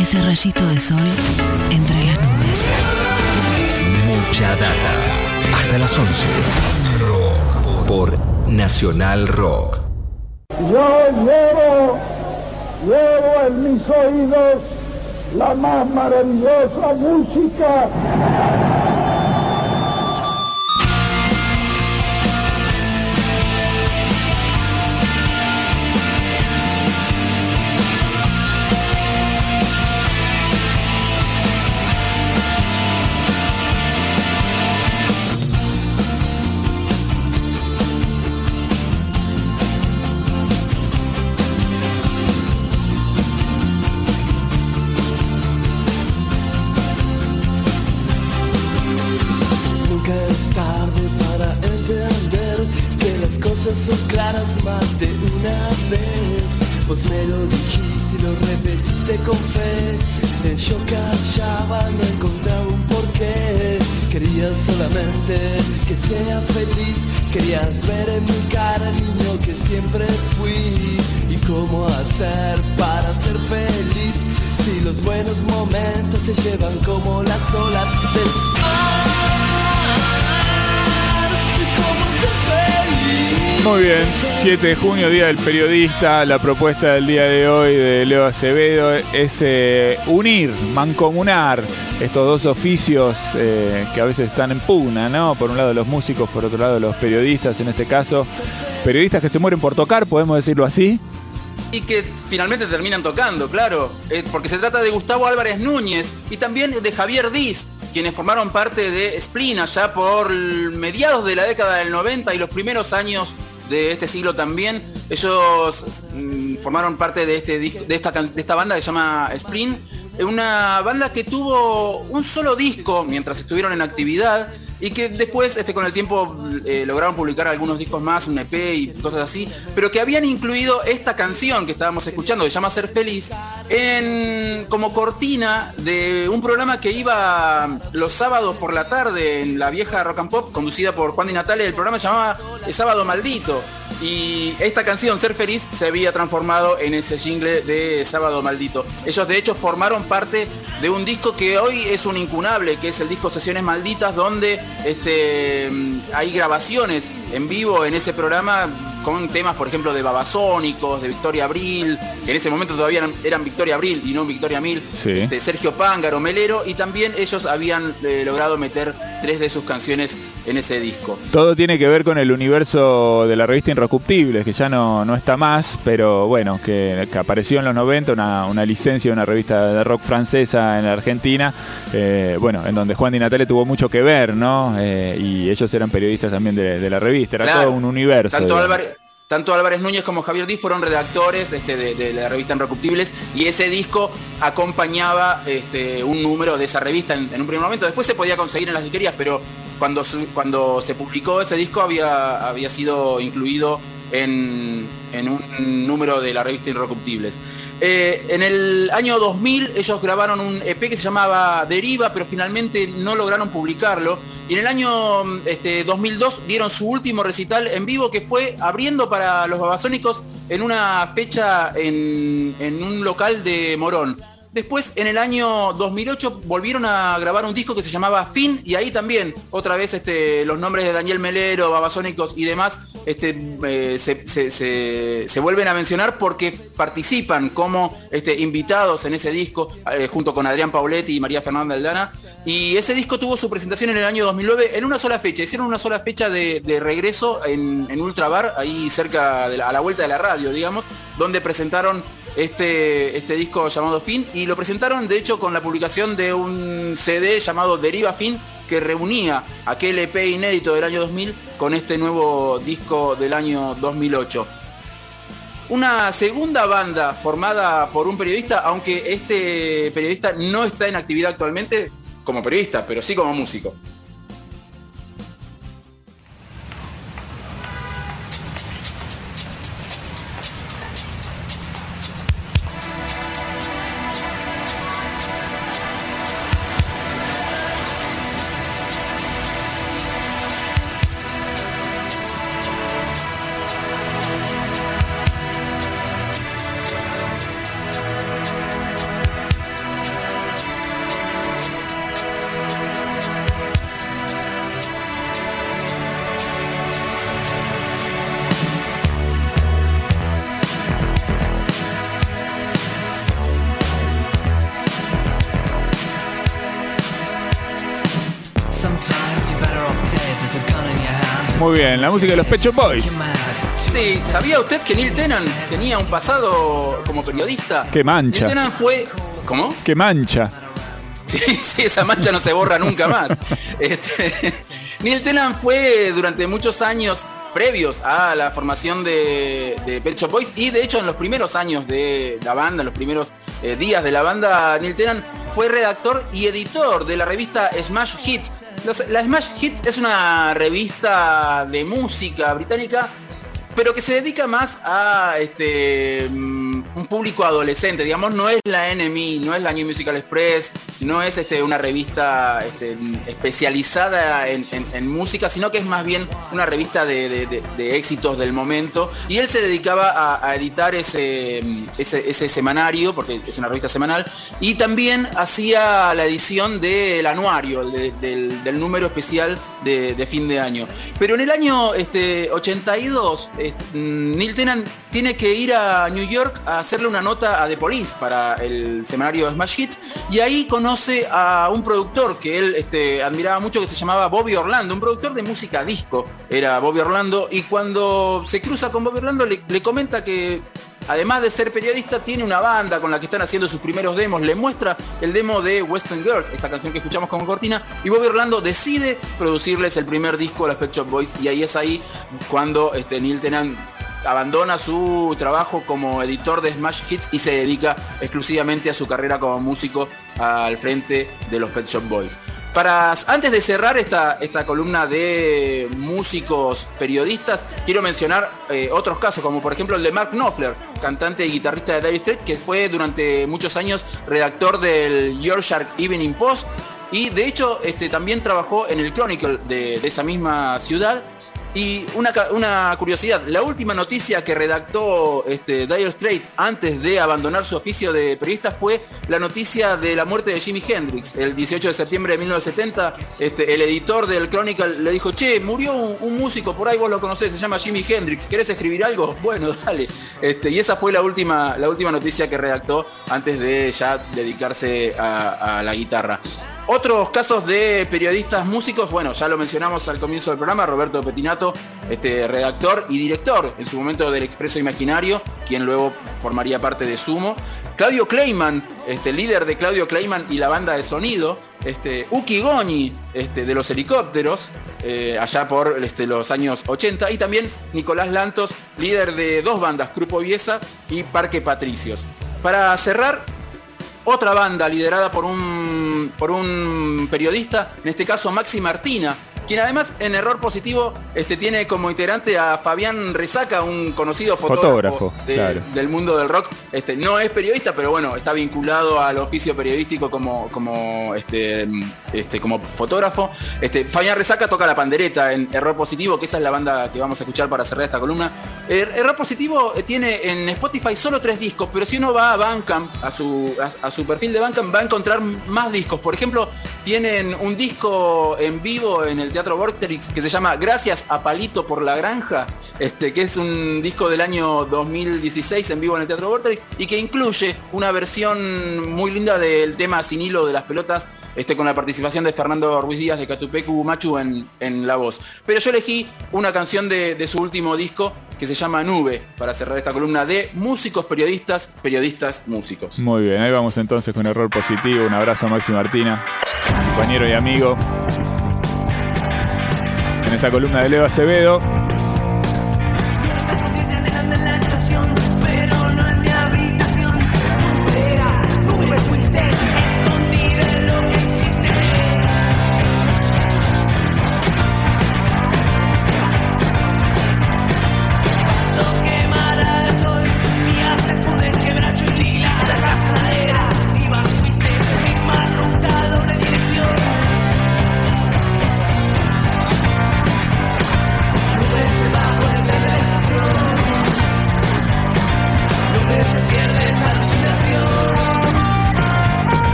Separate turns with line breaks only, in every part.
ese rayito de sol entre las nubes.
Mucha data. Hasta las 11. Por Nacional Rock.
Yo llevo, llevo en mis oídos la más maravillosa música más de una vez. Vos me lo dijiste y lo repetiste con fe. Yo callaba, no encontraba un porqué. Querías solamente que sea feliz. Querías ver en mi cara el niño que siempre fui. Y cómo hacer para ser feliz Si los buenos momentos te llevan como las olas del mar. Y cómo se ve
muy bien, 7 de junio, Día del Periodista. La propuesta del día de hoy de Leo Acevedo es eh, unir, mancomunar estos dos oficios eh, que a veces están en pugna, ¿no? Por un lado los músicos, por otro lado los periodistas, en este caso. Periodistas que se mueren por tocar, podemos decirlo así.
Y que finalmente terminan tocando, claro. Eh, porque se trata de Gustavo Álvarez Núñez y también de Javier Diz, quienes formaron parte de Splin allá por mediados de la década del 90 y los primeros años de este siglo también. Ellos mm, formaron parte de, este, de, esta, de esta banda que se llama Sprint. Una banda que tuvo un solo disco mientras estuvieron en actividad y que después este, con el tiempo eh, lograron publicar algunos discos más, un EP y cosas así, pero que habían incluido esta canción que estábamos escuchando, que se llama Ser Feliz, en, como cortina de un programa que iba los sábados por la tarde en la vieja Rock and Pop, conducida por Juan Di Natale, el programa se llamaba El Sábado Maldito. Y esta canción, Ser Feliz, se había transformado en ese jingle de Sábado Maldito. Ellos de hecho formaron parte de un disco que hoy es un incunable, que es el disco Sesiones Malditas, donde este, hay grabaciones en vivo en ese programa con temas, por ejemplo, de Babasónicos, de Victoria Abril, que en ese momento todavía eran, Victoria Abril y no Victoria Mil, de este, Sergio Pángaro, Melero, y también ellos habían eh, logrado meter tres de sus canciones en ese disco.
Todo tiene que ver con el universo de la revista Inrocuptibles, que ya no, no está más, pero bueno, que, apareció en los 90, una, licencia de una revista de rock francesa en la Argentina, eh, bueno, en donde Juan Di Natale tuvo mucho que ver, ¿no? Eh, y ellos eran periodistas también de, la revista, era todo un universo.
Tanto Álvarez Núñez como Javier Díaz fueron redactores este, de, la revista Inrecuptibles y ese disco acompañaba este, un número de esa revista en, un primer momento. Después se podía conseguir en las disquerías, pero cuando, cuando se publicó ese disco había, había sido incluido en, un número de la revista Inrecuptibles. Eh, en el año 2000 ellos grabaron un EP que se llamaba Deriva, pero finalmente no lograron publicarlo y en el año este, 2002 dieron su último recital en vivo que fue abriendo para los babasónicos en una fecha en, en un local de Morón. Después, en el año 2008, volvieron a grabar un disco que se llamaba Fin, y ahí también, otra vez, este, los nombres de Daniel Melero, Babasónicos y demás, este, eh, se, vuelven a mencionar porque participan como este, invitados en ese disco, eh, junto con Adrián Pauletti y María Fernanda Aldana. Y ese disco tuvo su presentación en el año 2009 en una sola fecha. Hicieron una sola fecha de, regreso en, en Ultrabar, ahí cerca, de a la vuelta de la radio, digamos, donde presentaron este, este disco llamado Fin y lo presentaron de hecho con la publicación de un CD llamado Deriva Fin que reunía aquel EP inédito del año 2000 con este nuevo disco del año 2008. Una segunda banda formada por un periodista, aunque este periodista no está en actividad actualmente como periodista, pero sí como músico.
Muy bien, la música de los Pecho Boys.
Sí, ¿sabía usted que Neil Tennant tenía un pasado como periodista?
Qué mancha.
Neil Tennant fue... ¿Cómo?
Qué mancha.
Sí, sí, esa mancha no se borra nunca más. Este, Neil Tennant fue durante muchos años previos a la formación de, de Pet Shop Boys y de hecho en los primeros años de la banda, en los primeros eh, días de la banda, Neil Tennant fue redactor y editor de la revista Smash Hit. Los- La Smash Hit es una revista de música británica pero que se dedica más a este un público adolescente, digamos, no es la NME, no es la New Musical Express, no es este, una revista este, especializada en, música, sino que es más bien una revista de, éxitos del momento. Y él se dedicaba a, editar ese, ese, semanario, porque es una revista semanal, y también hacía la edición del anuario, de- del, número especial de, de fin de año. Pero en el año este, 82, eh, mm, Neil Tennant tiene que ir a New York a hacerle una nota a The Police para el semanario Smash Hits. Y ahí conoce a un productor que él este, admiraba mucho que se llamaba Bobby Orlando, un productor de música disco, era Bobby Orlando. Y cuando se cruza con Bobby Orlando le, comenta que además de ser periodista tiene una banda con la que están haciendo sus primeros demos, le muestra el demo de Western Girls, esta canción que escuchamos como cortina, y Bobby Orlando decide producirles el primer disco a los Pet Shop Boys y ahí es ahí cuando este, Neil Tennant abandona su trabajo como editor de Smash Hits y se dedica exclusivamente a su carrera como músico al frente de los Pet Shop Boys. Para, antes de cerrar esta, esta columna de músicos periodistas, quiero mencionar eh, otros casos, como por ejemplo el de Mark Knopfler, cantante y guitarrista de Dire Straits, que fue durante muchos años redactor del Yorkshire Evening Post y de hecho este, también trabajó en el Chronicle de, de esa misma ciudad y una, curiosidad, la última noticia que redactó este, Dire Straits antes de abandonar su oficio de periodista fue la noticia de la muerte de Jimi Hendrix. El 18 de septiembre de 1970, este, el editor del Chronicle le dijo, che, murió un, músico, por ahí vos lo conocés, se llama Jimi Hendrix, ¿querés escribir algo? Bueno, dale. Este, y esa fue la última, la última noticia que redactó antes de ya dedicarse a la guitarra. Otros casos de periodistas músicos, bueno, ya lo mencionamos al comienzo del programa, Roberto Petinato, este, redactor y director en su momento del Expreso Imaginario, quien luego formaría parte de Sumo. Claudio Kleiman, este, líder de Claudio Kleiman y la banda de sonido. Este, Uki Goni, este, de los helicópteros, eh, allá por este, los años 80. Y también Nicolás Lantos, líder de dos bandas, Grupo Viesa y Parque Patricios. Para cerrar, otra banda liderada por un, por un periodista, en este caso Maxi Martina, quien además en error positivo este, tiene como integrante a Fabián Resaca, un conocido fotógrafo,
Fotógrafo,
de-
claro.
del mundo del rock. Este, no es periodista, pero bueno, está vinculado al oficio periodístico como, como, este, este, como fotógrafo. Este, Fabián Resaca toca la pandereta en Error Positivo, que esa es la banda que vamos a escuchar para cerrar esta columna. Er- Error Positivo eh, tiene en Spotify solo tres discos, pero si uno va a Bandcamp, a su, a, a su perfil de Bandcamp, va a encontrar más discos. Por ejemplo, tienen un disco en vivo en el Teatro Vorterix que se llama Gracias a Palito por la Granja, este, que es un disco del año 2016 en vivo en el Teatro Vorterix y que incluye una versión muy linda del tema Sin Hilo de las Pelotas este, con la participación de Fernando Ruiz Díaz de Catupecu Machu en, en la voz. Pero yo elegí una canción de, de su último disco que se llama Nube para cerrar esta columna de músicos periodistas, periodistas músicos.
Muy bien, ahí vamos entonces con error positivo. Un abrazo a Maxi Martina, compañero y amigo. En esta columna de Leo Acevedo.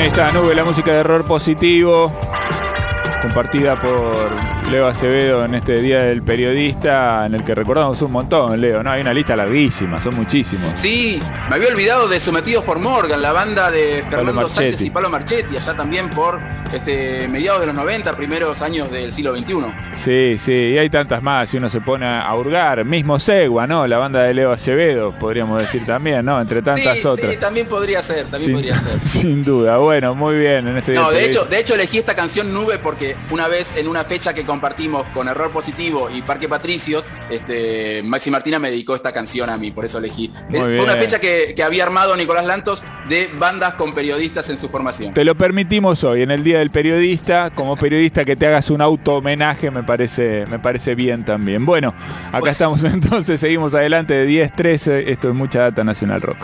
Ahí está Nube, la música de error positivo, compartida por Leo Acevedo en este Día del Periodista, en el que recordamos un montón, Leo, ¿no? Hay una lista larguísima, son muchísimos.
Sí, me había olvidado de Sometidos por Morgan, la banda de Fernando. Sánchez y Pablo Marchetti, allá también por este, mediados de los 90, primeros años del siglo XXI.
Sí, sí, y hay tantas más, si uno se pone a hurgar, mismo Segua, ¿no? La banda de Leo Acevedo, podríamos decir también, ¿no? Entre tantas
sí,
otras.
sí, también podría ser, también
sin,
podría ser.
sin duda, bueno, muy bien en este
No, de hecho, de hecho elegí esta canción Nube porque una vez en una fecha que compartimos con Error Positivo y Parque Patricios, este, Maxi Martina me dedicó esta canción a mí, por eso elegí.
Muy bien.
Fue una fecha que, que había armado Nicolás Lantos de bandas con periodistas en su formación.
Te lo permitimos hoy, en el Día del Periodista, como periodista que te hagas un auto homenaje me parece, me parece bien también. Bueno, acá
Pues-
estamos entonces, seguimos adelante de 10-13, esto es mucha data nacional rock.